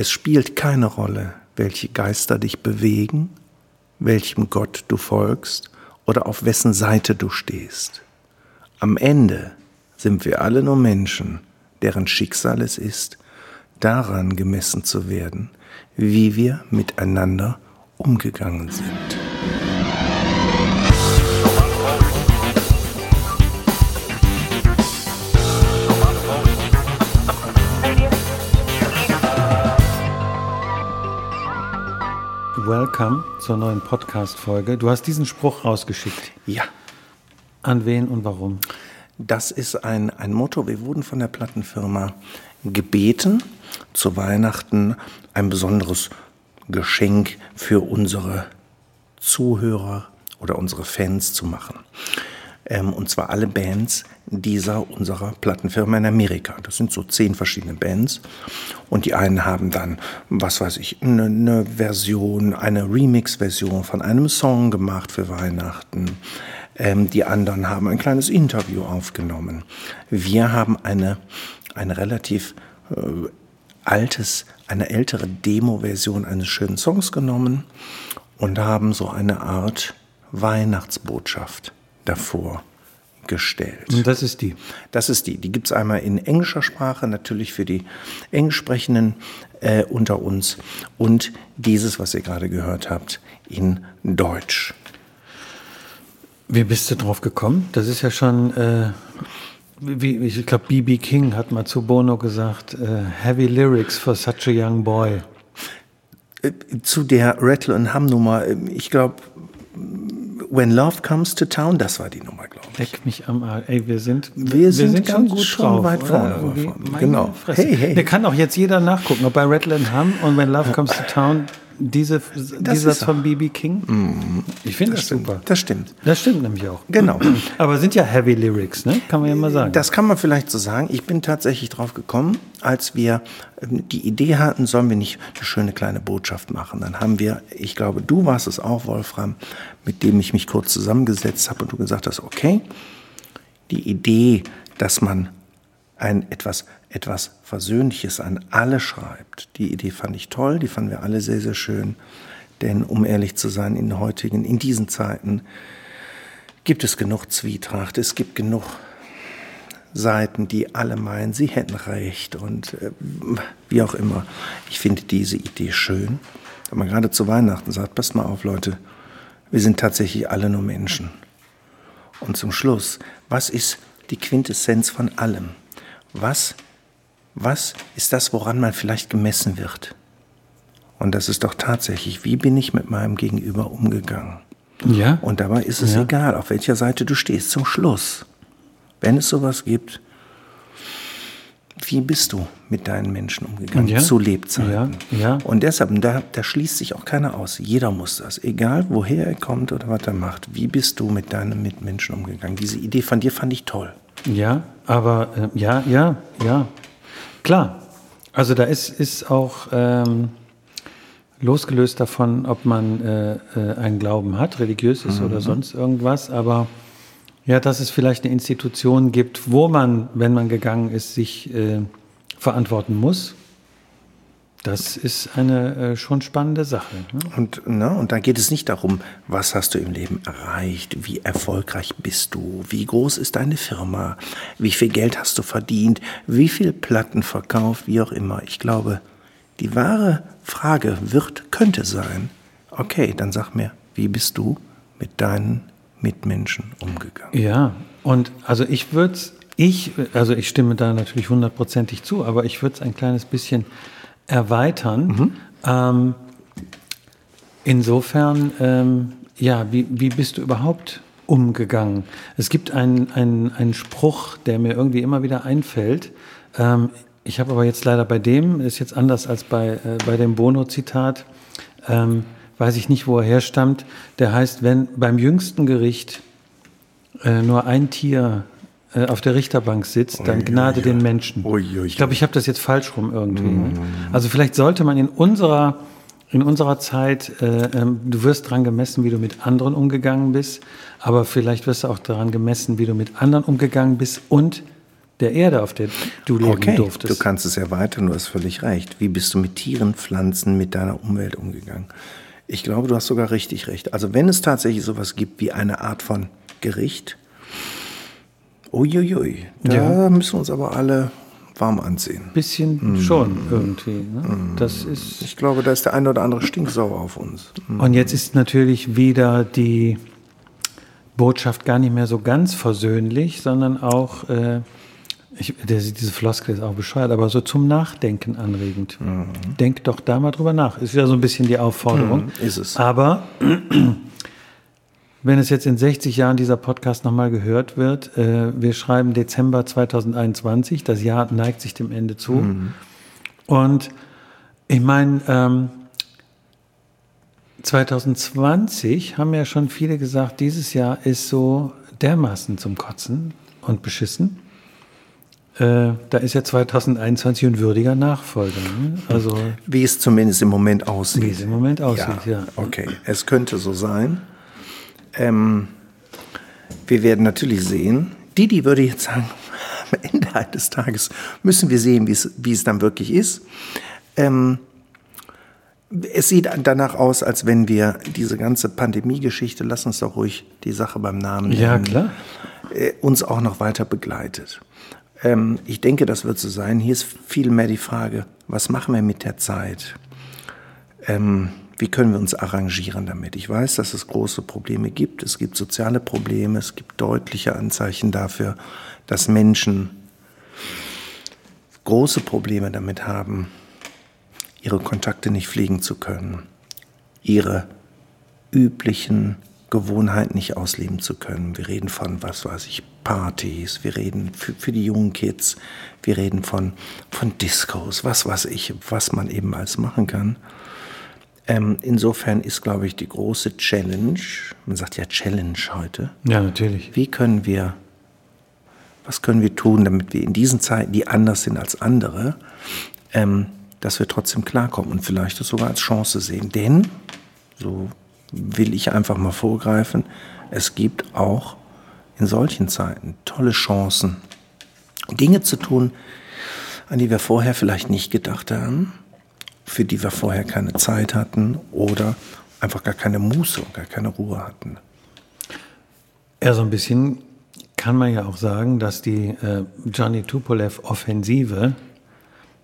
Es spielt keine Rolle, welche Geister dich bewegen, welchem Gott du folgst oder auf wessen Seite du stehst. Am Ende sind wir alle nur Menschen, deren Schicksal es ist, daran gemessen zu werden, wie wir miteinander umgegangen sind. Welcome zur neuen Podcast-Folge. Du hast diesen Spruch rausgeschickt. Ja. An wen und warum? Das ist ein, ein Motto. Wir wurden von der Plattenfirma gebeten, zu Weihnachten ein besonderes Geschenk für unsere Zuhörer oder unsere Fans zu machen. Ähm, und zwar alle Bands dieser unserer Plattenfirma in Amerika. Das sind so zehn verschiedene Bands. Und die einen haben dann, was weiß ich, eine, eine Version, eine Remix-Version von einem Song gemacht für Weihnachten. Ähm, die anderen haben ein kleines Interview aufgenommen. Wir haben eine, eine relativ äh, altes, eine ältere Demo-Version eines schönen Songs genommen und haben so eine Art Weihnachtsbotschaft davor gestellt. Und das ist die? Das ist die. Die gibt es einmal in englischer Sprache, natürlich für die Englischsprechenden äh, unter uns. Und dieses, was ihr gerade gehört habt, in Deutsch. Wie bist du drauf gekommen? Das ist ja schon, äh, wie, ich glaube, B.B. King hat mal zu Bono gesagt, äh, Heavy Lyrics for such a young boy. Äh, zu der Rattle and Hum Nummer, äh, ich glaube, When Love Comes to Town, das war die Nummer, glaube ich. Leck mich am Arsch. Ey, wir sind, wir, wir sind, sind schon gut schon drauf, weit vorne. Genau. Fresse. Hey, hey. Der kann auch jetzt jeder nachgucken, ob bei Rattle and Hum und When Love Comes to Town diese, dieser von BB King? Mm, ich finde das, das super. Das stimmt. Das stimmt nämlich auch. Genau. Aber sind ja Heavy Lyrics, ne? Kann man ja mal sagen. Das kann man vielleicht so sagen. Ich bin tatsächlich drauf gekommen, als wir ähm, die Idee hatten, sollen wir nicht eine schöne kleine Botschaft machen. Dann haben wir, ich glaube, du warst es auch, Wolfram, mit dem ich mich kurz zusammengesetzt habe und du gesagt hast, okay, die Idee, dass man ein etwas etwas Versöhnliches an alle schreibt. Die Idee fand ich toll, die fanden wir alle sehr, sehr schön. Denn um ehrlich zu sein, in heutigen, in diesen Zeiten gibt es genug Zwietracht, es gibt genug Seiten, die alle meinen, sie hätten recht und äh, wie auch immer. Ich finde diese Idee schön. Wenn man gerade zu Weihnachten sagt, passt mal auf, Leute, wir sind tatsächlich alle nur Menschen. Und zum Schluss, was ist die Quintessenz von allem? Was was ist das, woran man vielleicht gemessen wird? Und das ist doch tatsächlich, wie bin ich mit meinem Gegenüber umgegangen? Ja. Und dabei ist es ja. egal, auf welcher Seite du stehst. Zum Schluss, wenn es sowas gibt, wie bist du mit deinen Menschen umgegangen ja. zu Lebzeiten? Ja. Ja. Und deshalb, da, da schließt sich auch keiner aus. Jeder muss das, egal woher er kommt oder was er macht. Wie bist du mit deinen Mitmenschen umgegangen? Diese Idee von dir fand ich toll. Ja, aber äh, ja, ja, ja. Klar, also da ist, ist auch ähm, losgelöst davon, ob man äh, äh, einen Glauben hat, religiös ist mhm. oder sonst irgendwas, aber ja, dass es vielleicht eine Institution gibt, wo man, wenn man gegangen ist, sich äh, verantworten muss das ist eine äh, schon spannende Sache. Ne? Und, ne, und da geht es nicht darum, was hast du im Leben erreicht, wie erfolgreich bist du, wie groß ist deine Firma, wie viel Geld hast du verdient, wie viel Platten verkauft, wie auch immer. Ich glaube, die wahre Frage wird, könnte sein, okay, dann sag mir, wie bist du mit deinen Mitmenschen umgegangen? Ja, und also ich würde es, ich, also ich stimme da natürlich hundertprozentig zu, aber ich würde es ein kleines bisschen erweitern. Mhm. Ähm, insofern, ähm, ja, wie, wie bist du überhaupt umgegangen? Es gibt einen, einen, einen Spruch, der mir irgendwie immer wieder einfällt. Ähm, ich habe aber jetzt leider bei dem, ist jetzt anders als bei, äh, bei dem Bono-Zitat, ähm, weiß ich nicht, wo er herstammt. Der heißt, wenn beim jüngsten Gericht äh, nur ein Tier auf der Richterbank sitzt, dann Gnade den Menschen. Ich glaube, ich habe das jetzt falsch rum irgendwie. Ne? Mhm. Also vielleicht sollte man in unserer in unserer Zeit, äh, ähm, du wirst daran gemessen, wie du mit anderen umgegangen bist, aber vielleicht wirst du auch daran gemessen, wie du mit anderen umgegangen bist und der Erde, auf der du leben okay, durftest. Du kannst es erweitern, du hast völlig recht. Wie bist du mit Tieren, Pflanzen, mit deiner Umwelt umgegangen? Ich glaube, du hast sogar richtig recht. Also wenn es tatsächlich sowas gibt wie eine Art von Gericht, uiuiui, da ja. müssen wir uns aber alle warm anziehen. Bisschen mm. schon irgendwie. Ne? Mm. Das ist ich glaube, da ist der eine oder andere stinksauer auf uns. Mm. Und jetzt ist natürlich wieder die Botschaft gar nicht mehr so ganz versöhnlich, sondern auch, äh, ich, der, diese Floskel ist auch bescheuert, aber so zum Nachdenken anregend. Mhm. Denk doch da mal drüber nach. Ist ja so ein bisschen die Aufforderung. Mhm, ist es. Aber wenn es jetzt in 60 Jahren dieser Podcast nochmal gehört wird, äh, wir schreiben Dezember 2021, das Jahr neigt sich dem Ende zu. Mhm. Und ich meine, ähm, 2020 haben ja schon viele gesagt, dieses Jahr ist so dermaßen zum Kotzen und beschissen. Äh, da ist ja 2021 ein würdiger Nachfolger. Ne? Also, wie es zumindest im Moment aussieht. Wie es im Moment aussieht, ja. ja. Okay, es könnte so sein. Ähm, wir werden natürlich sehen, Didi würde jetzt sagen, am Ende des Tages müssen wir sehen, wie es dann wirklich ist. Ähm, es sieht danach aus, als wenn wir diese ganze Pandemie-Geschichte, lass uns doch ruhig die Sache beim Namen nennen, ja, klar. Äh, uns auch noch weiter begleitet. Ähm, ich denke, das wird so sein. Hier ist viel mehr die Frage, was machen wir mit der Zeit? Ähm, wie können wir uns arrangieren damit? Ich weiß, dass es große Probleme gibt. Es gibt soziale Probleme. Es gibt deutliche Anzeichen dafür, dass Menschen große Probleme damit haben, ihre Kontakte nicht pflegen zu können, ihre üblichen Gewohnheiten nicht ausleben zu können. Wir reden von, was weiß ich, Partys, wir reden für, für die jungen Kids, wir reden von, von Discos, was weiß ich, was man eben alles machen kann. Ähm, insofern ist, glaube ich, die große Challenge, man sagt ja Challenge heute. Ja, natürlich. Wie können wir, was können wir tun, damit wir in diesen Zeiten, die anders sind als andere, ähm, dass wir trotzdem klarkommen und vielleicht das sogar als Chance sehen. Denn, so will ich einfach mal vorgreifen, es gibt auch in solchen Zeiten tolle Chancen, Dinge zu tun, an die wir vorher vielleicht nicht gedacht haben, für die wir vorher keine Zeit hatten oder einfach gar keine Muße und gar keine Ruhe hatten. Ja, so ein bisschen kann man ja auch sagen, dass die äh, Johnny Tupolev-Offensive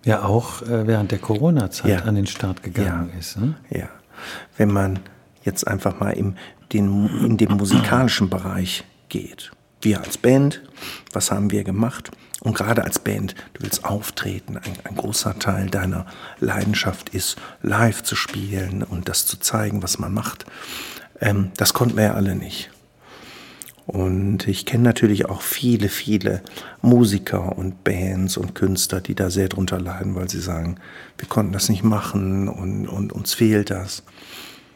ja auch äh, während der Corona-Zeit ja. an den Start gegangen ja. ist. Ne? Ja, wenn man jetzt einfach mal im, den, in dem musikalischen Bereich geht. Wir als Band, was haben wir gemacht? Und gerade als Band, du willst auftreten. Ein, ein, großer Teil deiner Leidenschaft ist, live zu spielen und das zu zeigen, was man macht. Ähm, das konnten wir ja alle nicht. Und ich kenne natürlich auch viele, viele Musiker und Bands und Künstler, die da sehr drunter leiden, weil sie sagen, wir konnten das nicht machen und, und uns fehlt das.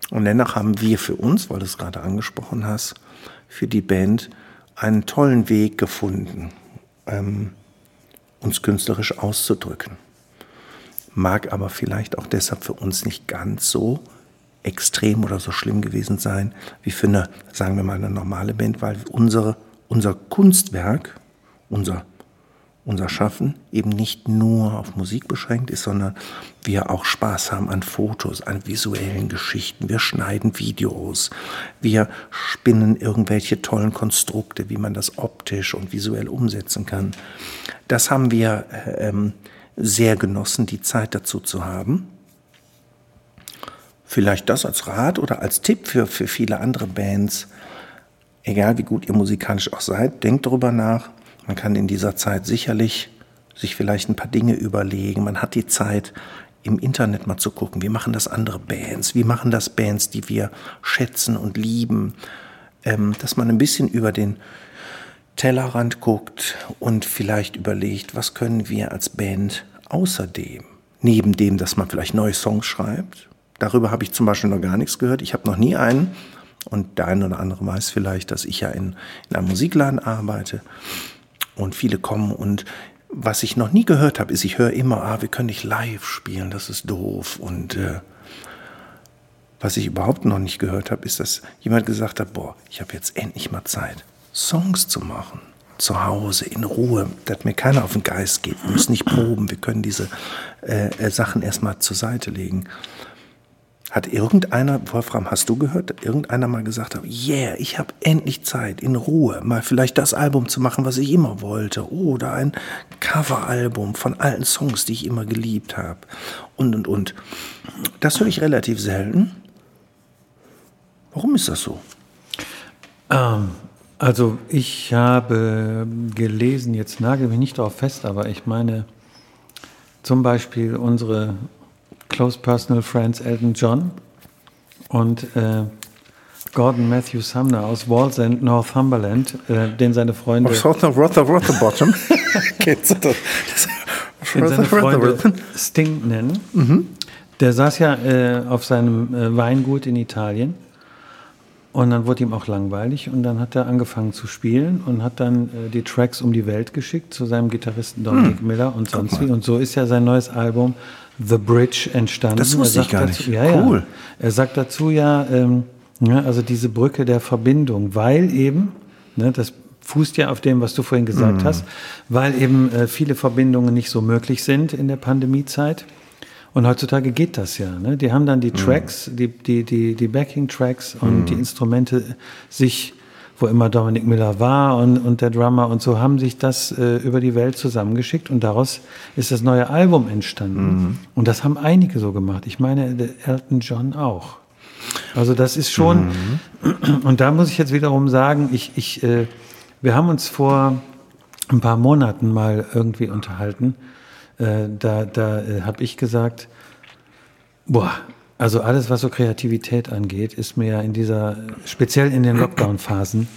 Und dennoch haben wir für uns, weil du es gerade angesprochen hast, für die Band einen tollen Weg gefunden, ähm, uns künstlerisch auszudrücken. Mag aber vielleicht auch deshalb für uns nicht ganz so extrem oder so schlimm gewesen sein wie für eine, sagen wir mal, eine normale Band, weil unsere, unser Kunstwerk, unser, unser Schaffen eben nicht nur auf Musik beschränkt ist, sondern wir auch Spaß haben an Fotos, an visuellen Geschichten. Wir schneiden Videos, wir spinnen irgendwelche tollen Konstrukte, wie man das optisch und visuell umsetzen kann. Das haben wir äh, ähm, sehr genossen, die Zeit dazu zu haben. Vielleicht das als Rat oder als Tipp für, für viele andere Bands. Egal wie gut ihr musikalisch auch seid, denkt darüber nach. Man kann in dieser Zeit sicherlich sich vielleicht ein paar Dinge überlegen. Man hat die Zeit, im Internet mal zu gucken, wie machen das andere Bands, wie machen das Bands, die wir schätzen und lieben, ähm, dass man ein bisschen über den Tellerrand guckt und vielleicht überlegt, was können wir als Band außerdem, neben dem, dass man vielleicht neue Songs schreibt, Darüber habe ich zum Beispiel noch gar nichts gehört. Ich habe noch nie einen. Und der eine oder andere weiß vielleicht, dass ich ja in, in einem Musikladen arbeite und viele kommen und was ich noch nie gehört habe, ist, ich höre immer, ah, wir können nicht live spielen, das ist doof. Und äh, was ich überhaupt noch nicht gehört habe, ist, dass jemand gesagt hat, boah, ich habe jetzt endlich mal Zeit, Songs zu machen. zu Hause in Ruhe, dass mir keiner auf den Geist geht. Wir müssen nicht proben, wir können diese äh, äh Sachen erstmal zur Seite legen. Hat irgendeiner, Wolfram, hast du gehört, irgendeiner mal gesagt hat, yeah, ich habe endlich Zeit, in Ruhe, mal vielleicht das Album zu machen, was ich immer wollte, oder ein Coveralbum von alten Songs, die ich immer geliebt habe, und, und, und. Das höre ich relativ selten. Warum ist das so? Ähm, also ich habe gelesen, jetzt nagel mich nicht darauf fest, aber ich meine zum Beispiel unsere Close Personal Friends Elton John und äh, Gordon Matthew Sumner aus Wallsend, Northumberland, äh, den seine Freunde. Aus Rotherbottom. Kennst du das? den seine Freunde Sting nennen. Mhm. Der saß ja äh, auf seinem äh, Weingut in Italien und dann wurde ihm auch langweilig und dann hat er angefangen zu spielen und hat dann äh, die Tracks um die Welt geschickt zu seinem Gitarristen Dominic hm. Miller und sonst wie. Und so ist ja sein neues Album The Bridge entstanden. Das wusste ich gar dazu, nicht. Ja, cool. Ja, er sagt dazu ja, ähm, ja, also diese Brücke der Verbindung, weil eben, ne, das fußt ja auf dem, was du vorhin gesagt mm. hast, weil eben äh, viele Verbindungen nicht so möglich sind in der Pandemiezeit. Und heutzutage geht das ja. Ne? Die haben dann die mhm. Tracks, mm. die, die, die, die Backing-Tracks und mm. die Instrumente sich wo immer Dominic Miller war und, und der Drummer und so, haben sich das äh, über die Welt zusammengeschickt und daraus ist das neue Album entstanden. Mhm. Und das haben einige so gemacht. Ich meine, Elton John auch. Also das ist schon, mhm. und da muss ich jetzt wiederum sagen, ich, ich, äh, wir haben uns vor ein paar Monaten mal irgendwie unterhalten. Äh, da da äh, habe ich gesagt, boah, also alles, was so Kreativität angeht, ist mir ja in dieser, speziell in den Lockdown-Phasen,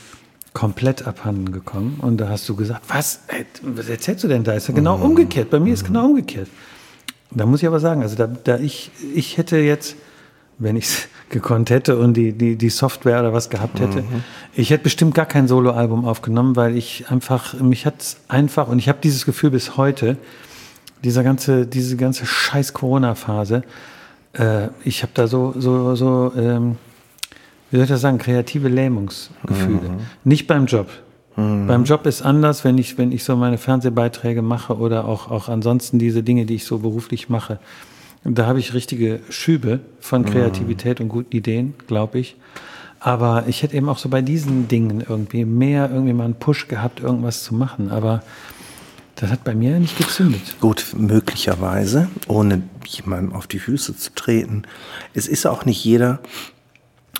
komplett abhanden gekommen. Und da hast du gesagt, was, was erzählst du denn da? Ist ja genau mhm. umgekehrt. Bei mir ist genau umgekehrt. Da muss ich aber sagen, also da, da ich, ich hätte jetzt, wenn ich es gekonnt hätte und die, die, die Software oder was gehabt hätte, mhm. ich hätte bestimmt gar kein Soloalbum aufgenommen, weil ich einfach, mich hat einfach, und ich habe dieses Gefühl bis heute, dieser ganze, diese ganze scheiß Corona-Phase, äh, ich habe da so, so, so ähm, wie soll ich das sagen, kreative Lähmungsgefühle. Mhm. Nicht beim Job. Mhm. Beim Job ist anders, wenn ich, wenn ich so meine Fernsehbeiträge mache oder auch, auch ansonsten diese Dinge, die ich so beruflich mache. Da habe ich richtige Schübe von mhm. Kreativität mhm. und guten Ideen, glaube ich. Aber ich hätte eben auch so bei diesen Dingen irgendwie mehr irgendwie mal einen Push gehabt, irgendwas zu machen. Aber das hat bei mir nicht gezündet. Gut, möglicherweise, ohne jemandem auf die Füße zu treten. Es ist auch nicht jeder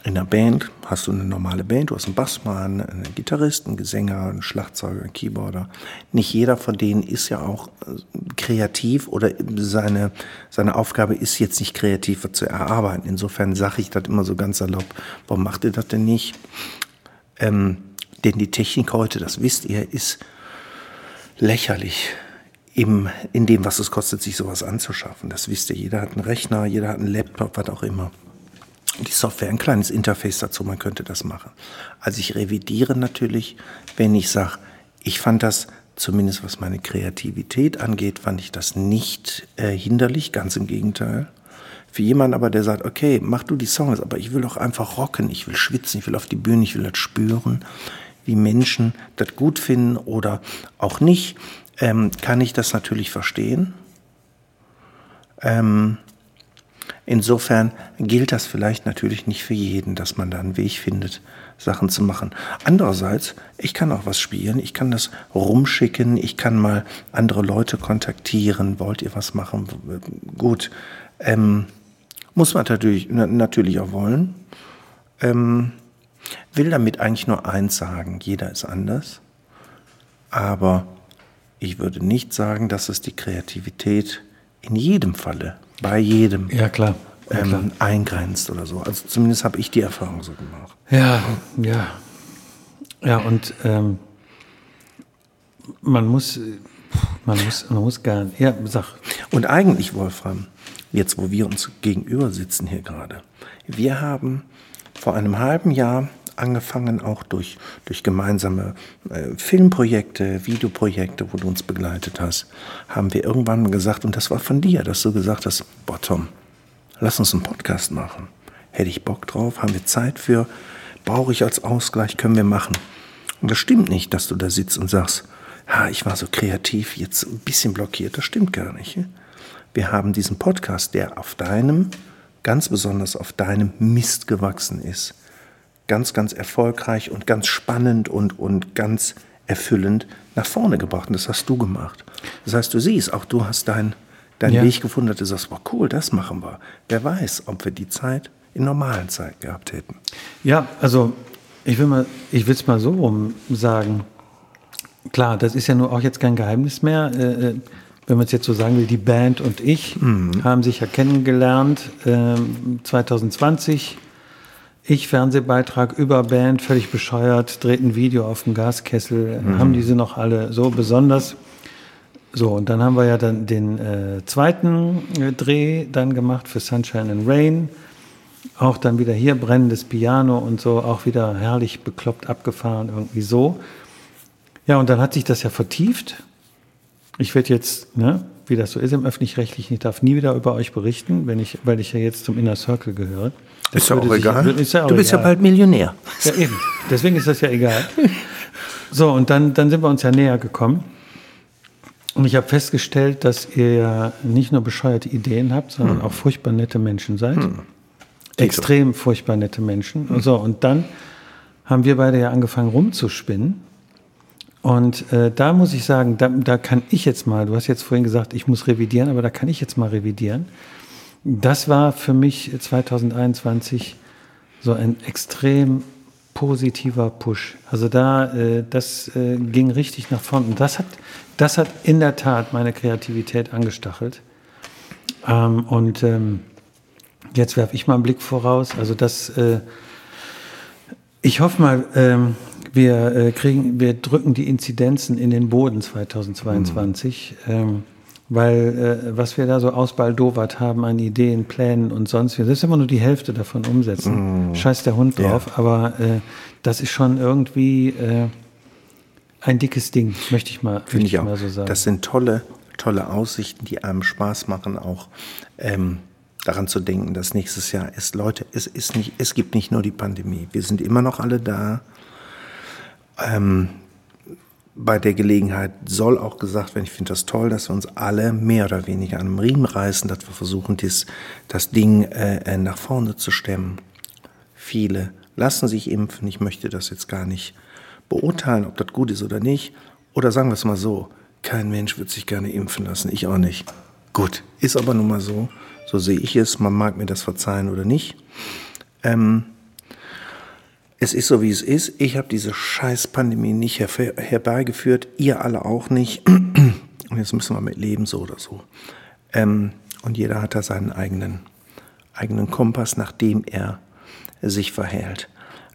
in der Band, hast du eine normale Band, du hast einen Bassmann, einen Gitarristen, einen Gesänger, einen Schlagzeuger, einen Keyboarder. Nicht jeder von denen ist ja auch äh, kreativ oder seine, seine Aufgabe ist jetzt nicht kreativ zu erarbeiten. Insofern sage ich das immer so ganz salopp, warum macht ihr das denn nicht? Ähm, denn die Technik heute, das wisst ihr, ist lächerlich im, in dem, was es kostet, sich sowas anzuschaffen. Das wisst ihr. Jeder hat einen Rechner, jeder hat einen Laptop, was auch immer. Die Software, ein kleines Interface dazu, man könnte das machen. Also ich revidiere natürlich, wenn ich sage, ich fand das, zumindest was meine Kreativität angeht, fand ich das nicht äh, hinderlich, ganz im Gegenteil. Für jemanden aber, der sagt, okay, mach du die Songs, aber ich will doch einfach rocken, ich will schwitzen, ich will auf die Bühne, ich will das spüren, wie Menschen das gut finden oder auch nicht, ähm, kann ich das natürlich verstehen. Ähm, insofern gilt das vielleicht natürlich nicht für jeden, dass man da einen Weg findet, Sachen zu machen. Andererseits, ich kann auch was spielen, ich kann das rumschicken, ich kann mal andere Leute kontaktieren, wollt ihr was machen? Gut, ähm, muss man natürlich, natürlich auch wollen. Ähm, will damit eigentlich nur eins sagen, jeder ist anders, aber ich würde nicht sagen, dass es die Kreativität in jedem Falle, bei jedem ja, klar. Ja, ähm, klar. eingrenzt oder so. Also zumindest habe ich die Erfahrung so gemacht. Ja, ja. Ja, und ähm, man muss, man muss, man muss gar nicht, ja, sag. Und eigentlich, Wolfram, jetzt wo wir uns gegenüber sitzen hier gerade, wir haben vor einem halben Jahr angefangen, auch durch, durch gemeinsame äh, Filmprojekte, Videoprojekte, wo du uns begleitet hast, haben wir irgendwann gesagt, und das war von dir, dass du gesagt hast, boah Tom, lass uns einen Podcast machen. Hätte ich Bock drauf, haben wir Zeit für, brauche ich als Ausgleich, können wir machen. Und das stimmt nicht, dass du da sitzt und sagst, ha, ich war so kreativ, jetzt ein bisschen blockiert. Das stimmt gar nicht. Wir haben diesen Podcast, der auf deinem, ganz besonders auf deinem Mist gewachsen ist. Ganz, ganz erfolgreich und ganz spannend und, und ganz erfüllend nach vorne gebracht. Und das hast du gemacht. Das heißt, du siehst, auch du hast deinen dein ja. Weg gefunden, dass du sagst, wow, cool, das machen wir. Wer weiß, ob wir die Zeit in normalen Zeiten gehabt hätten. Ja, also ich will mal, ich will es mal so rum sagen. Klar, das ist ja nur auch jetzt kein Geheimnis mehr. Äh, äh wenn man es jetzt so sagen will, die Band und ich mhm. haben sich ja kennengelernt äh, 2020. Ich Fernsehbeitrag über Band, völlig bescheuert, dreht ein Video auf dem Gaskessel, mhm. haben diese noch alle so besonders. So, und dann haben wir ja dann den äh, zweiten äh, Dreh dann gemacht für Sunshine and Rain. Auch dann wieder hier brennendes Piano und so, auch wieder herrlich bekloppt abgefahren, irgendwie so. Ja, und dann hat sich das ja vertieft. Ich werde jetzt, ne, wie das so ist im Öffentlich-Rechtlichen, ich darf nie wieder über euch berichten, wenn ich, weil ich ja jetzt zum Inner Circle gehöre. Das ist ja auch sich, egal. Ist ja auch du bist egal. ja bald Millionär. Ja, eben. Deswegen ist das ja egal. So, und dann, dann sind wir uns ja näher gekommen. Und ich habe festgestellt, dass ihr ja nicht nur bescheuerte Ideen habt, sondern hm. auch furchtbar nette Menschen seid. Hm. Extrem furchtbar nette Menschen. Hm. So, und dann haben wir beide ja angefangen rumzuspinnen. Und äh, da muss ich sagen, da, da kann ich jetzt mal, du hast jetzt vorhin gesagt, ich muss revidieren, aber da kann ich jetzt mal revidieren. Das war für mich 2021 so ein extrem positiver Push. Also da, äh, das äh, ging richtig nach vorne. Und das hat, das hat in der Tat meine Kreativität angestachelt. Ähm, und ähm, jetzt werfe ich mal einen Blick voraus. Also das, äh, ich hoffe mal, ähm, wir äh, kriegen, wir drücken die Inzidenzen in den Boden 2022, mhm. ähm, weil äh, was wir da so ausbaldowert haben an Ideen, Plänen und sonst, wir ist immer nur die Hälfte davon umsetzen. Mhm. Scheiß der Hund drauf, ja. aber äh, das ist schon irgendwie äh, ein dickes Ding, möchte ich mal, möchte ich, ich mal so sagen. Das sind tolle, tolle Aussichten, die einem Spaß machen, auch ähm, daran zu denken, dass nächstes Jahr ist, Leute, es ist nicht, es gibt nicht nur die Pandemie. Wir sind immer noch alle da. Ähm, bei der Gelegenheit soll auch gesagt werden, ich finde das toll, dass wir uns alle mehr oder weniger an den Riemen reißen, dass wir versuchen, dies, das Ding äh, äh, nach vorne zu stemmen. Viele lassen sich impfen. Ich möchte das jetzt gar nicht beurteilen, ob das gut ist oder nicht. Oder sagen wir es mal so, kein Mensch wird sich gerne impfen lassen, ich auch nicht. Gut, ist aber nun mal so. So sehe ich es. Man mag mir das verzeihen oder nicht. Ähm, es ist so, wie es ist. Ich habe diese scheiß Pandemie nicht her herbeigeführt, ihr alle auch nicht. Und jetzt müssen wir mit leben, so oder so. Ähm, und jeder hat da seinen eigenen, eigenen Kompass, nach dem er sich verhält.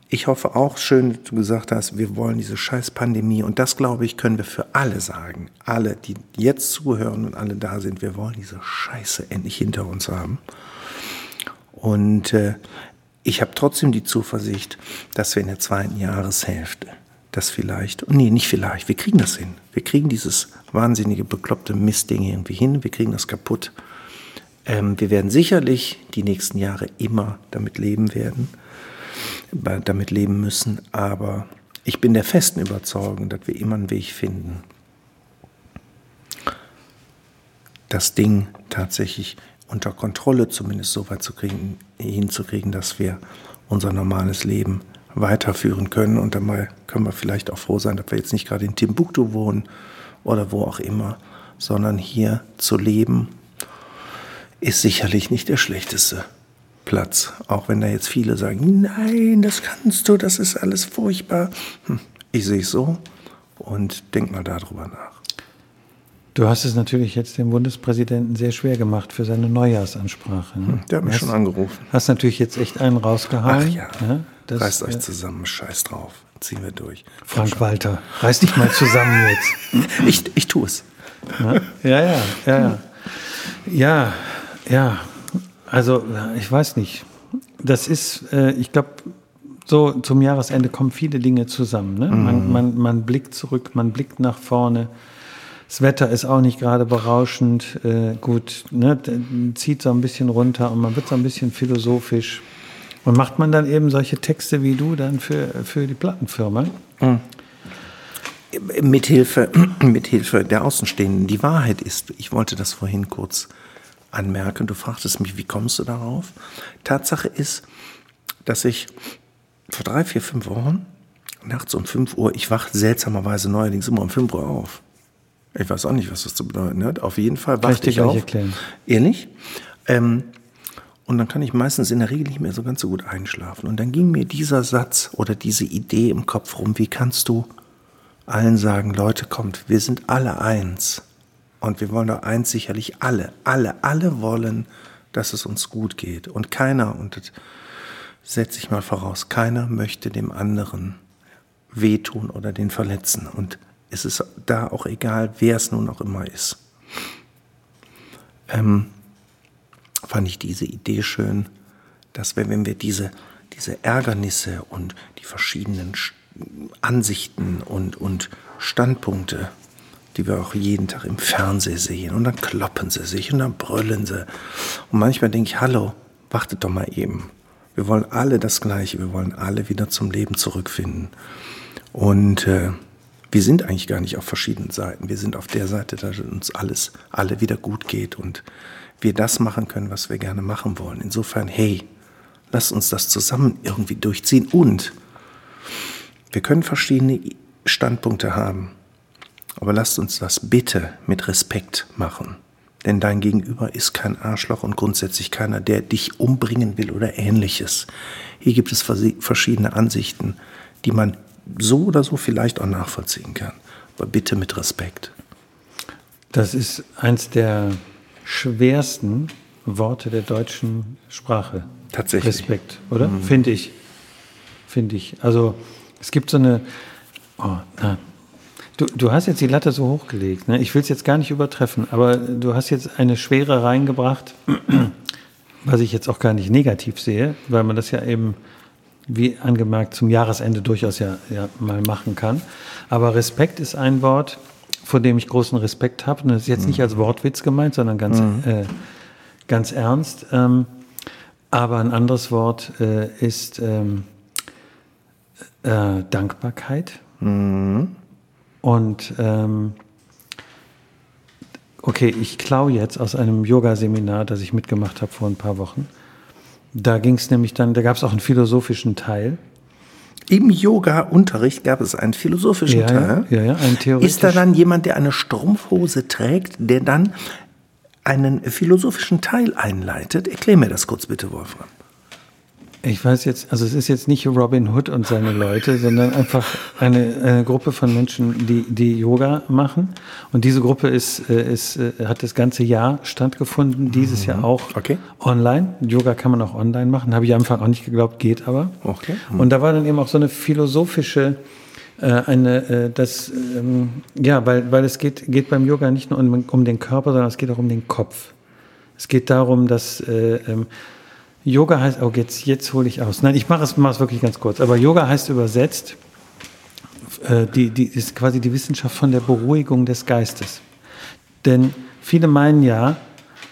Ich hoffe auch, schön, dass du gesagt hast, wir wollen diese scheiß Pandemie. Und das, glaube ich, können wir für alle sagen. Alle, die jetzt zuhören und alle da sind, wir wollen diese Scheiße endlich hinter uns haben. Und äh, ich habe trotzdem die Zuversicht, dass wir in der zweiten Jahreshälfte das vielleicht, nee, nicht vielleicht, wir kriegen das hin. Wir kriegen dieses wahnsinnige, bekloppte Mistding irgendwie hin, wir kriegen das kaputt. Ähm, wir werden sicherlich die nächsten Jahre immer damit leben werden, damit leben müssen, aber ich bin der festen Überzeugung, dass wir immer einen Weg finden, das Ding tatsächlich unter Kontrolle zumindest so weit zu kriegen, hinzukriegen, dass wir unser normales Leben weiterführen können. Und dabei können wir vielleicht auch froh sein, dass wir jetzt nicht gerade in Timbuktu wohnen oder wo auch immer, sondern hier zu leben ist sicherlich nicht der schlechteste Platz. Auch wenn da jetzt viele sagen, nein, das kannst du, das ist alles furchtbar. Hm, ich sehe es so und denk mal darüber nach. Du hast es natürlich jetzt dem Bundespräsidenten sehr schwer gemacht für seine Neujahrsansprache. Ne? Der hat mich hast, schon angerufen. Hast natürlich jetzt echt einen rausgehauen. Ach ja, ja das, reißt euch zusammen, scheiß drauf. Ziehen wir durch. Frank Walter, reiß dich mal zusammen jetzt. ich, ich tue es. Ja, ja, ja, ja. Ja, ja. Also, ich weiß nicht. Das ist, äh, ich glaube, so zum Jahresende kommen viele Dinge zusammen. Ne? Man, mhm. man, man blickt zurück, man blickt nach vorne. Das Wetter ist auch nicht gerade berauschend. Äh, gut, ne, zieht so ein bisschen runter und man wird so ein bisschen philosophisch. Und macht man dann eben solche Texte wie du dann für, für die Plattenfirma? Mhm. Mithilfe, mithilfe der Außenstehenden. Die Wahrheit ist, ich wollte das vorhin kurz anmerken, du fragtest mich, wie kommst du darauf? Tatsache ist, dass ich vor drei, vier, fünf Wochen nachts um 5 Uhr, ich wache seltsamerweise neuerdings immer um 5 Uhr auf. Ich weiß auch nicht, was das zu bedeuten hat. Auf jeden Fall wachte ich auf. Erklären. Ehrlich? Ähm, und dann kann ich meistens in der Regel nicht mehr so ganz so gut einschlafen. Und dann ging mir dieser Satz oder diese Idee im Kopf rum, wie kannst du allen sagen, Leute, kommt, wir sind alle eins. Und wir wollen doch eins sicherlich alle, alle, alle wollen, dass es uns gut geht. Und keiner, und das setze ich mal voraus, keiner möchte dem anderen wehtun oder den verletzen. Und es ist da auch egal, wer es nun auch immer ist. Ähm, fand ich diese Idee schön, dass wir, wenn wir diese, diese Ärgernisse und die verschiedenen Ansichten und, und Standpunkte, die wir auch jeden Tag im Fernsehen sehen, und dann kloppen sie sich und dann brüllen sie. Und manchmal denke ich, hallo, wartet doch mal eben. Wir wollen alle das Gleiche, wir wollen alle wieder zum Leben zurückfinden. Und äh, wir sind eigentlich gar nicht auf verschiedenen Seiten. Wir sind auf der Seite, dass uns alles, alle wieder gut geht und wir das machen können, was wir gerne machen wollen. Insofern, hey, lasst uns das zusammen irgendwie durchziehen und wir können verschiedene Standpunkte haben, aber lasst uns das bitte mit Respekt machen. Denn dein Gegenüber ist kein Arschloch und grundsätzlich keiner, der dich umbringen will oder ähnliches. Hier gibt es verschiedene Ansichten, die man so oder so vielleicht auch nachvollziehen kann. Aber bitte mit Respekt. Das ist eins der schwersten Worte der deutschen Sprache. Tatsächlich. Respekt, oder? Mhm. Finde ich. Finde ich. Also es gibt so eine. Oh, na. Du, du hast jetzt die Latte so hochgelegt. Ne? Ich will es jetzt gar nicht übertreffen, aber du hast jetzt eine Schwere reingebracht, was ich jetzt auch gar nicht negativ sehe, weil man das ja eben wie angemerkt, zum Jahresende durchaus ja, ja mal machen kann. Aber Respekt ist ein Wort, vor dem ich großen Respekt habe. Und das ist jetzt mhm. nicht als Wortwitz gemeint, sondern ganz, mhm. äh, ganz ernst. Ähm, aber ein anderes Wort äh, ist ähm, äh, Dankbarkeit. Mhm. Und ähm, okay, ich klaue jetzt aus einem Yoga-Seminar, das ich mitgemacht habe vor ein paar Wochen. Da ging es nämlich dann, da gab es auch einen philosophischen Teil. Im Yoga-Unterricht gab es einen philosophischen ja, Teil. Ja, ja, ein theoretisch. Ist da dann jemand, der eine Strumpfhose trägt, der dann einen philosophischen Teil einleitet? Erklär mir das kurz bitte, Wolfram. Ich weiß jetzt, also es ist jetzt nicht Robin Hood und seine Leute, sondern einfach eine, eine Gruppe von Menschen, die, die Yoga machen. Und diese Gruppe ist, äh, ist, äh, hat das ganze Jahr stattgefunden, dieses mhm. Jahr auch okay. online. Yoga kann man auch online machen, habe ich am Anfang auch nicht geglaubt, geht aber. Okay. Mhm. Und da war dann eben auch so eine philosophische, äh, eine, das, ähm, ja, weil, weil es geht, geht beim Yoga nicht nur um, um den Körper, sondern es geht auch um den Kopf. Es geht darum, dass ähm, Yoga heißt, oh, jetzt, jetzt hole ich aus. Nein, ich mache es, mache es wirklich ganz kurz. Aber Yoga heißt übersetzt, äh, die, die ist quasi die Wissenschaft von der Beruhigung des Geistes. Denn viele meinen ja,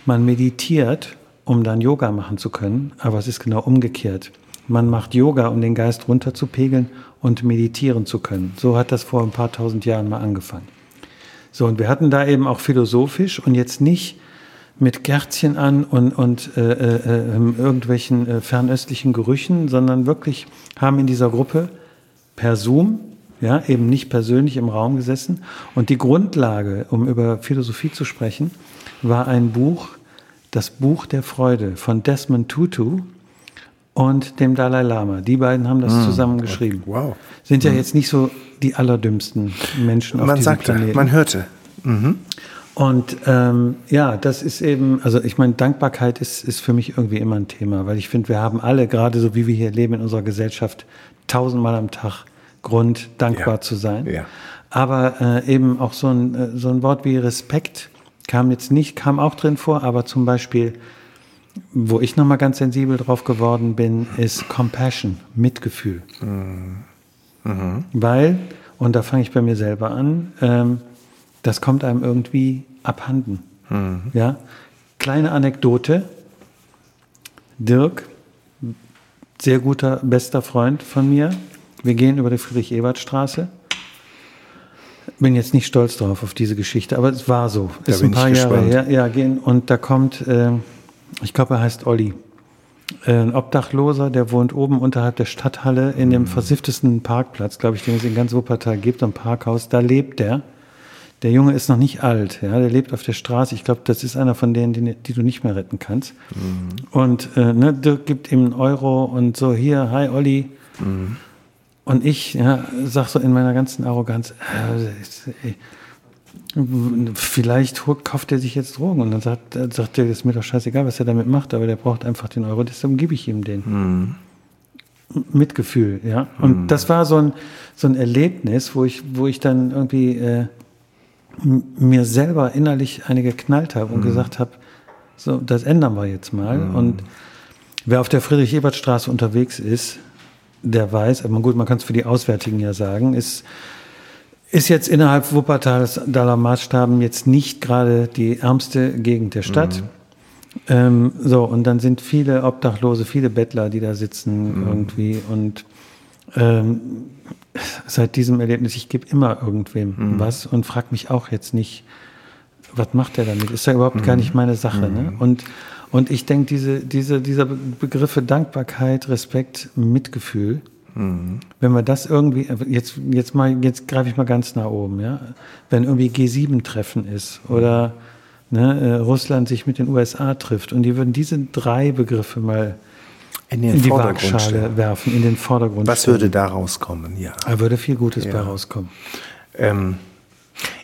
man meditiert, um dann Yoga machen zu können, aber es ist genau umgekehrt. Man macht Yoga, um den Geist runterzupegeln und meditieren zu können. So hat das vor ein paar tausend Jahren mal angefangen. So, und wir hatten da eben auch philosophisch und jetzt nicht mit Kerzchen an und, und äh, äh, ähm, irgendwelchen äh, fernöstlichen Gerüchen, sondern wirklich haben in dieser Gruppe per Zoom, ja, eben nicht persönlich im Raum gesessen. Und die Grundlage, um über Philosophie zu sprechen, war ein Buch, das Buch der Freude von Desmond Tutu und dem Dalai Lama. Die beiden haben das mm. zusammen geschrieben. Wow. Sind ja mm. jetzt nicht so die allerdümmsten Menschen man auf diesem sagte, Planeten. Man hörte. Mhm. Und ähm, ja, das ist eben, also ich meine, Dankbarkeit ist, ist für mich irgendwie immer ein Thema, weil ich finde, wir haben alle, gerade so wie wir hier leben in unserer Gesellschaft, tausendmal am Tag Grund, dankbar ja. zu sein. Ja. Aber äh, eben auch so ein, äh, so ein Wort wie Respekt kam jetzt nicht, kam auch drin vor, aber zum Beispiel, wo ich nochmal ganz sensibel drauf geworden bin, ist Compassion, Mitgefühl. Mhm. Mhm. Weil, und da fange ich bei mir selber an, ähm, das kommt einem irgendwie abhanden. Mhm. Ja? Kleine Anekdote. Dirk, sehr guter, bester Freund von mir. Wir gehen über die Friedrich-Ebert-Straße. bin jetzt nicht stolz drauf auf diese Geschichte, aber es war so. Da ist ein paar Jahre her. Ja, gehen und da kommt, äh, ich glaube, er heißt Olli. Äh, Ein Obdachloser, der wohnt oben unterhalb der Stadthalle in Mhm. dem versifftesten Parkplatz, glaube ich, den es in ganz Wuppertal gibt, ein Parkhaus. Da lebt der. Der Junge ist noch nicht alt, ja, der lebt auf der Straße. Ich glaube, das ist einer von denen, die, die du nicht mehr retten kannst. Und äh, ne, Dirk gibt ihm einen Euro und so, hier, hi Olli. Und ich ja, sag so in meiner ganzen Arroganz, äh, vielleicht kauft er sich jetzt Drogen. Und dann sagt, äh, sagt er, ist mir doch scheißegal, was er damit macht, aber der braucht einfach den Euro, deshalb gebe ich ihm den. Mitgefühl, ja. Und das war so ein, so ein Erlebnis, wo ich, wo ich dann irgendwie äh, mir selber innerlich eine geknallt habe und gesagt habe, so, das ändern wir jetzt mal. Und wer auf der Friedrich-Ebert-Straße unterwegs ist, der weiß, aber gut, man kann es für die Auswärtigen ja sagen, ist, ist jetzt innerhalb Wuppertals Daler Maßstaben jetzt nicht gerade die ärmste Gegend der Stadt. Ähm, so, und dann sind viele Obdachlose, viele Bettler, die da sitzen irgendwie. Und ähm, seit diesem Erlebnis, ich gebe immer irgendwem was und frage mich auch jetzt nicht, was macht der damit? Ist ja überhaupt gar nicht meine Sache. Ne? Und, und ich denke, diese, diese, dieser Be- Begriffe Dankbarkeit, Respekt, Mitgefühl, wenn wir das irgendwie, jetzt, jetzt mal, jetzt greife ich mal ganz nach oben, ja. Wenn irgendwie G7-Treffen ist oder ne, äh, Russland sich mit den USA trifft und die würden diese drei Begriffe mal In den in die Vordergrund Waagschale stellen. werfen, in den Vordergrund Was stellen. würde da rauskommen? Ja. Da würde viel Gutes Ja. bei rauskommen. Ähm,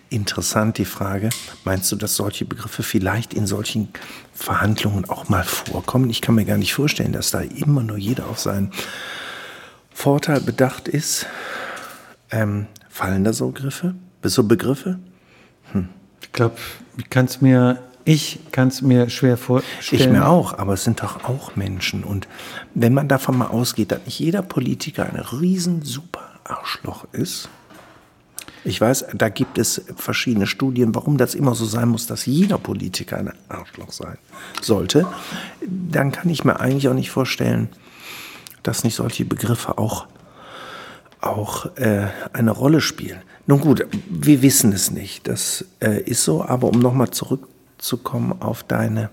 interessant die Frage. Meinst du, dass solche Begriffe vielleicht in solchen Verhandlungen auch mal vorkommen? Ich kann mir gar nicht vorstellen, dass da immer nur jeder auf seinen Vorteil bedacht ist. Ähm, fallen da so Begriffe? So Begriffe? Ich glaube, ich kann es mir, ich kann es mir schwer vorstellen. Ich mir auch, aber es sind doch auch Menschen. Und wenn man davon mal ausgeht, dass nicht jeder Politiker ein riesen super Arschloch ist, ich weiß, da gibt es verschiedene Studien, warum das immer so sein muss, dass jeder Politiker ein Arschloch sein sollte, dann kann ich mir eigentlich auch nicht vorstellen, dass nicht solche Begriffe auch, auch äh, eine Rolle spielen. Nun gut, wir wissen es nicht, das äh, ist so, aber um nochmal zurückzukommen auf deine,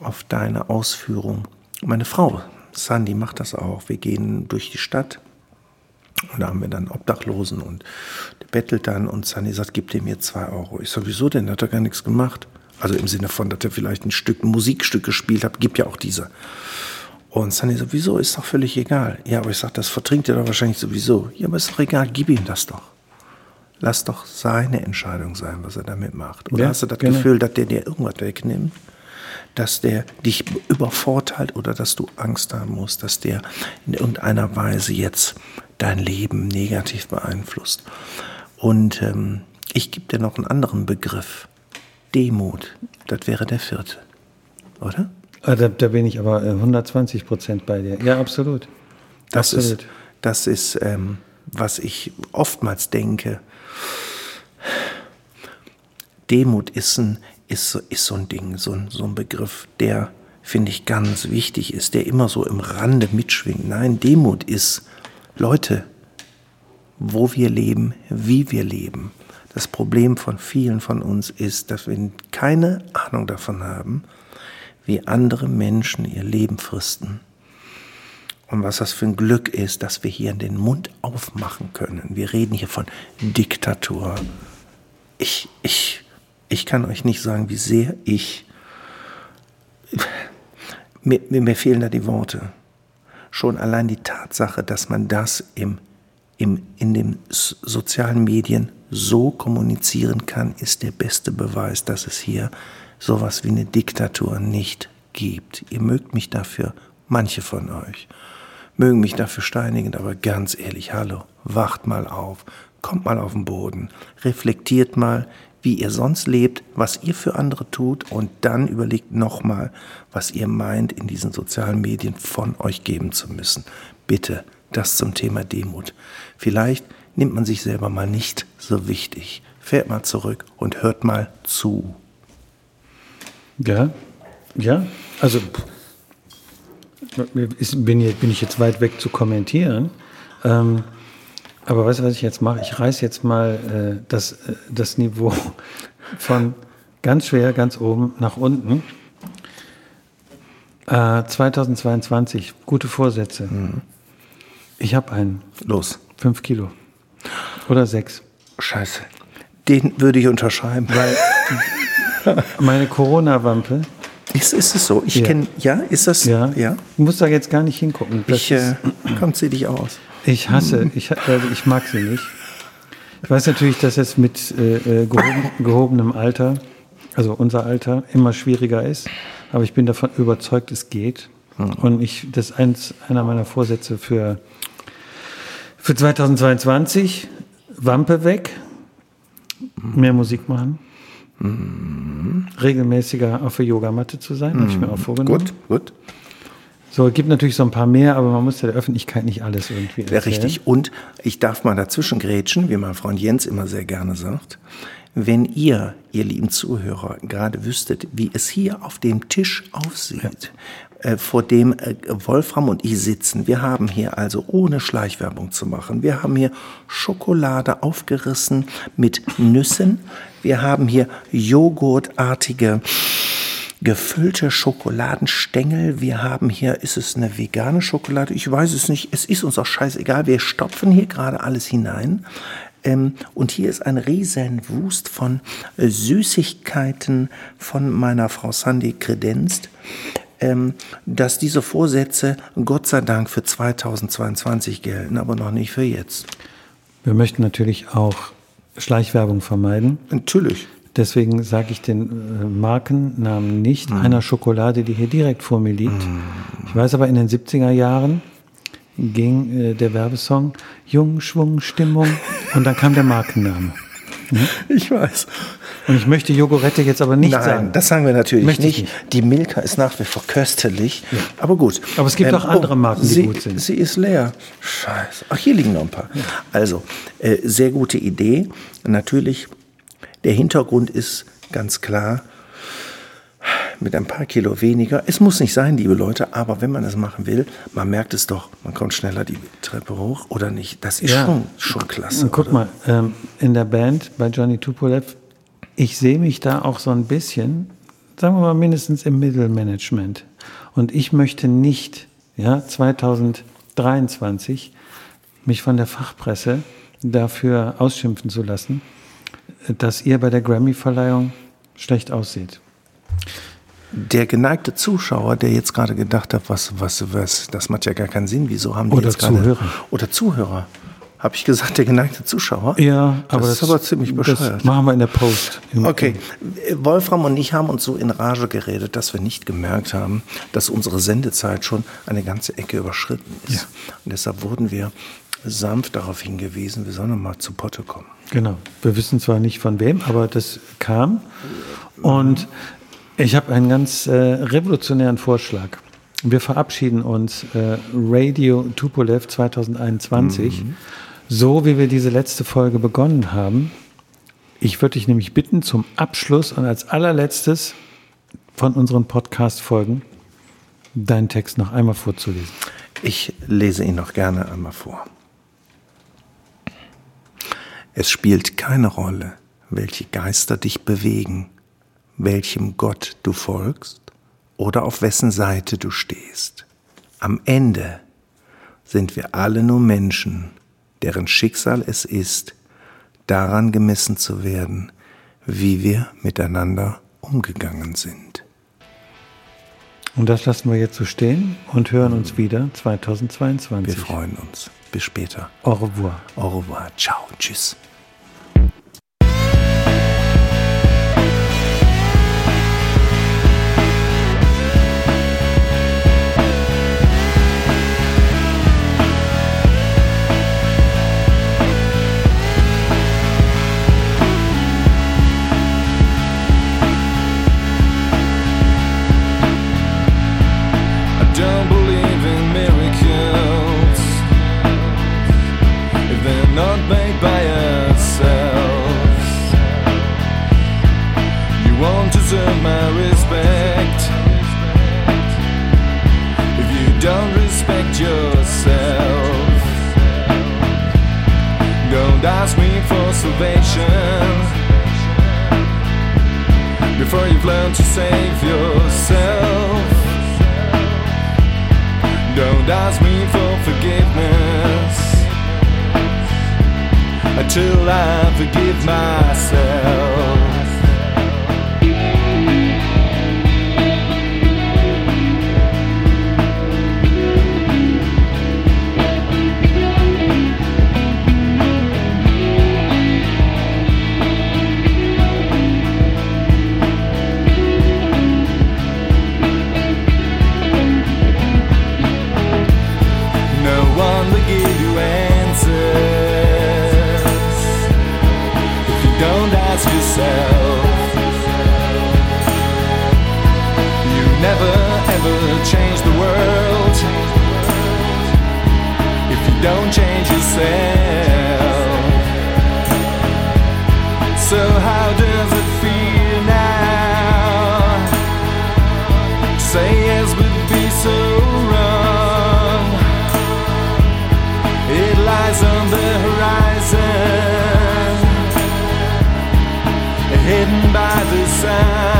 auf deine Ausführung. Meine Frau, Sandy, macht das auch. Wir gehen durch die Stadt und da haben wir dann Obdachlosen und der bettelt dann und Sandy sagt, gib dem mir zwei Euro. Ich sage, wieso denn? Der hat doch gar nichts gemacht. Also im Sinne von, dass er vielleicht ein Stück, ein Musikstück gespielt hat, gibt ja auch diese. Und Sandy sagt, wieso? Ist doch völlig egal. Ja, aber ich sage, das vertrinkt er doch wahrscheinlich sowieso. Ja, aber ist doch egal, gib ihm das doch. Lass doch seine Entscheidung sein, was er damit macht. Oder Ja, hast du das genau. Gefühl, dass der dir irgendwas wegnimmt? Dass der dich übervorteilt oder dass du Angst haben musst, dass der in irgendeiner Weise jetzt dein Leben negativ beeinflusst. Und ähm, ich gebe dir noch einen anderen Begriff. Demut. Das wäre der vierte. Oder? Ah, Da, da bin ich aber äh, 120 Prozent bei dir. Ja, absolut. Das absolut. ist, das ist ähm, was ich oftmals denke. Demut ist, ein, ist, so- ist so ein Ding, so ein, so ein Begriff, der, finde ich, ganz wichtig ist, der immer so im Rande mitschwingt. Nein, Demut ist, Leute, wo wir leben, wie wir leben. Das Problem von vielen von uns ist, dass wir keine Ahnung davon haben, wie andere Menschen ihr Leben fristen. Und was das für ein Glück ist, dass wir hier den Mund aufmachen können. Wir reden hier von Diktatur. Ich, ich, ich kann euch nicht sagen, wie sehr ich. Mir, mir, mir fehlen da die Worte. Schon allein die Tatsache, dass man das im, im, in den sozialen Medien so kommunizieren kann, ist der beste Beweis, dass es hier sowas wie eine Diktatur nicht gibt. Ihr mögt mich dafür, manche von euch, mögen mich dafür steinigen, aber ganz ehrlich, hallo, wacht mal auf, kommt mal auf den Boden, reflektiert mal, wie ihr sonst lebt, was ihr für andere tut und dann überlegt nochmal, was ihr meint, in diesen sozialen Medien von euch geben zu müssen. Bitte, das zum Thema Demut. Vielleicht nimmt man sich selber mal nicht so wichtig. Fährt mal zurück und hört mal zu. Ja, ja. Also ist, bin, jetzt, bin ich jetzt weit weg zu kommentieren. Ähm, Aber weißt du, was ich jetzt mache? Ich reiß jetzt mal äh, das, äh, das Niveau von ganz schwer, ganz oben nach unten. Äh, 2022, gute Vorsätze. Mhm. Ich habe einen. Los. Fünf Kilo. Oder sechs. Scheiße. Den würde ich unterschreiben. Weil meine Corona-Wampe. Ist, ist es so? Ich Ja. kenne, ja, ist das? Ja. ja? Du musst da jetzt gar nicht hingucken. Das Ich, äh, ist- komm, zieh dich aus. Ich hasse, ich, also ich mag sie nicht. Ich weiß natürlich, dass es mit äh, äh, gehoben, gehobenem Alter, also unser Alter, immer schwieriger ist. Aber ich bin davon überzeugt, es geht. Und ich, das ist eins, einer meiner Vorsätze für, für 2022. Wampe weg, mehr Musik machen, regelmäßiger auf der Yogamatte zu sein, habe ich mir auch vorgenommen. Gut, gut. So, es gibt natürlich so ein paar mehr, aber man muss ja der Öffentlichkeit nicht alles irgendwie Ja, erzählen. richtig. Und ich darf mal dazwischen grätschen, wie mein Freund Jens immer sehr gerne sagt. Wenn ihr, ihr lieben Zuhörer, gerade wüsstet, wie es hier auf dem Tisch aussieht, äh, vor dem äh, Wolfram und ich sitzen. Wir haben hier also, ohne Schleichwerbung zu machen, wir haben hier Schokolade aufgerissen mit Nüssen. Wir haben hier joghurtartige gefüllte Schokoladenstängel. Wir haben hier, ist es eine vegane Schokolade? Ich weiß es nicht. Es ist uns auch scheißegal. Wir stopfen hier gerade alles hinein. Ähm, und hier ist ein riesen Wust von äh, Süßigkeiten von meiner Frau Sandy kredenzt, dass diese Vorsätze Gott sei Dank für 2022 gelten, aber noch nicht für jetzt. Wir möchten natürlich auch Schleichwerbung vermeiden. Natürlich. Deswegen sage ich den äh, Markennamen nicht einer Schokolade, die hier direkt vor mir liegt. Ich weiß aber, in den 70er Jahren ging äh, der Werbesong Jung, Schwung, Stimmung und dann kam der Markenname. Ich weiß. Und ich möchte Jogurette jetzt aber nicht Nein, sagen. das sagen wir natürlich ich nicht. Die Milka ist nach wie vor köstlich. Aber gut. Ähm, oh, Aber es gibt auch andere Marken, die sie, gut sind. Sie ist leer. Scheiße. Ach, hier liegen noch ein paar. Also, äh, sehr gute Idee. Natürlich, der Hintergrund ist ganz klar, mit ein paar Kilo weniger. Es muss nicht sein, liebe Leute, aber wenn man es machen will, man merkt es doch, man kommt schneller die Treppe hoch oder nicht. Das ist Ja. schon, schon klasse. Guck oder? mal, ähm, in der Band bei Johnny Tupolev, ich sehe mich da auch so ein bisschen, sagen wir mal mindestens im Mittelmanagement. Und ich möchte nicht, ja, 2023 mich von der Fachpresse dafür ausschimpfen zu lassen, dass ihr bei der Grammy-Verleihung schlecht aussieht. Der geneigte Zuschauer, der jetzt gerade gedacht hat, was, was, was, das macht ja gar keinen Sinn, wieso haben die Oder jetzt gerade... Zuhörer. Oder Zuhörer. Habe ich gesagt, der geneigte Zuschauer? Ja, aber das, ist aber ziemlich bescheuert. Das machen wir in der Post. Okay, Wolfram und ich haben uns so in Rage geredet, dass wir nicht gemerkt haben, dass unsere Sendezeit schon eine ganze Ecke überschritten ist. Und deshalb wurden wir sanft darauf hingewiesen, wir sollen mal zu Potte kommen. Genau. Wir wissen zwar nicht von wem, aber das kam. Und ich habe einen ganz äh, revolutionären Vorschlag. Wir verabschieden uns äh, Radio Tupolev 2021, so wie wir diese letzte Folge begonnen haben. Ich würde dich nämlich bitten, zum Abschluss und als allerletztes von unseren Podcast-Folgen deinen Text noch einmal vorzulesen. Ich lese ihn noch gerne einmal vor. Es spielt keine Rolle, welche Geister dich bewegen, welchem Gott du folgst oder auf wessen Seite du stehst. Am Ende sind wir alle nur Menschen, deren Schicksal es ist, daran gemessen zu werden, wie wir miteinander umgegangen sind. Und das lassen wir jetzt so stehen und hören uns wieder Wir 2022. freuen uns. Bis später. Au revoir. Au revoir. Ciao. Tschüss. Before you've learned to save yourself. Don't ask me for forgiveness until I forgive myself. don't change yourself. So, how does it feel now? Say yes but be so wrong. It lies on the horizon, hidden by the sun.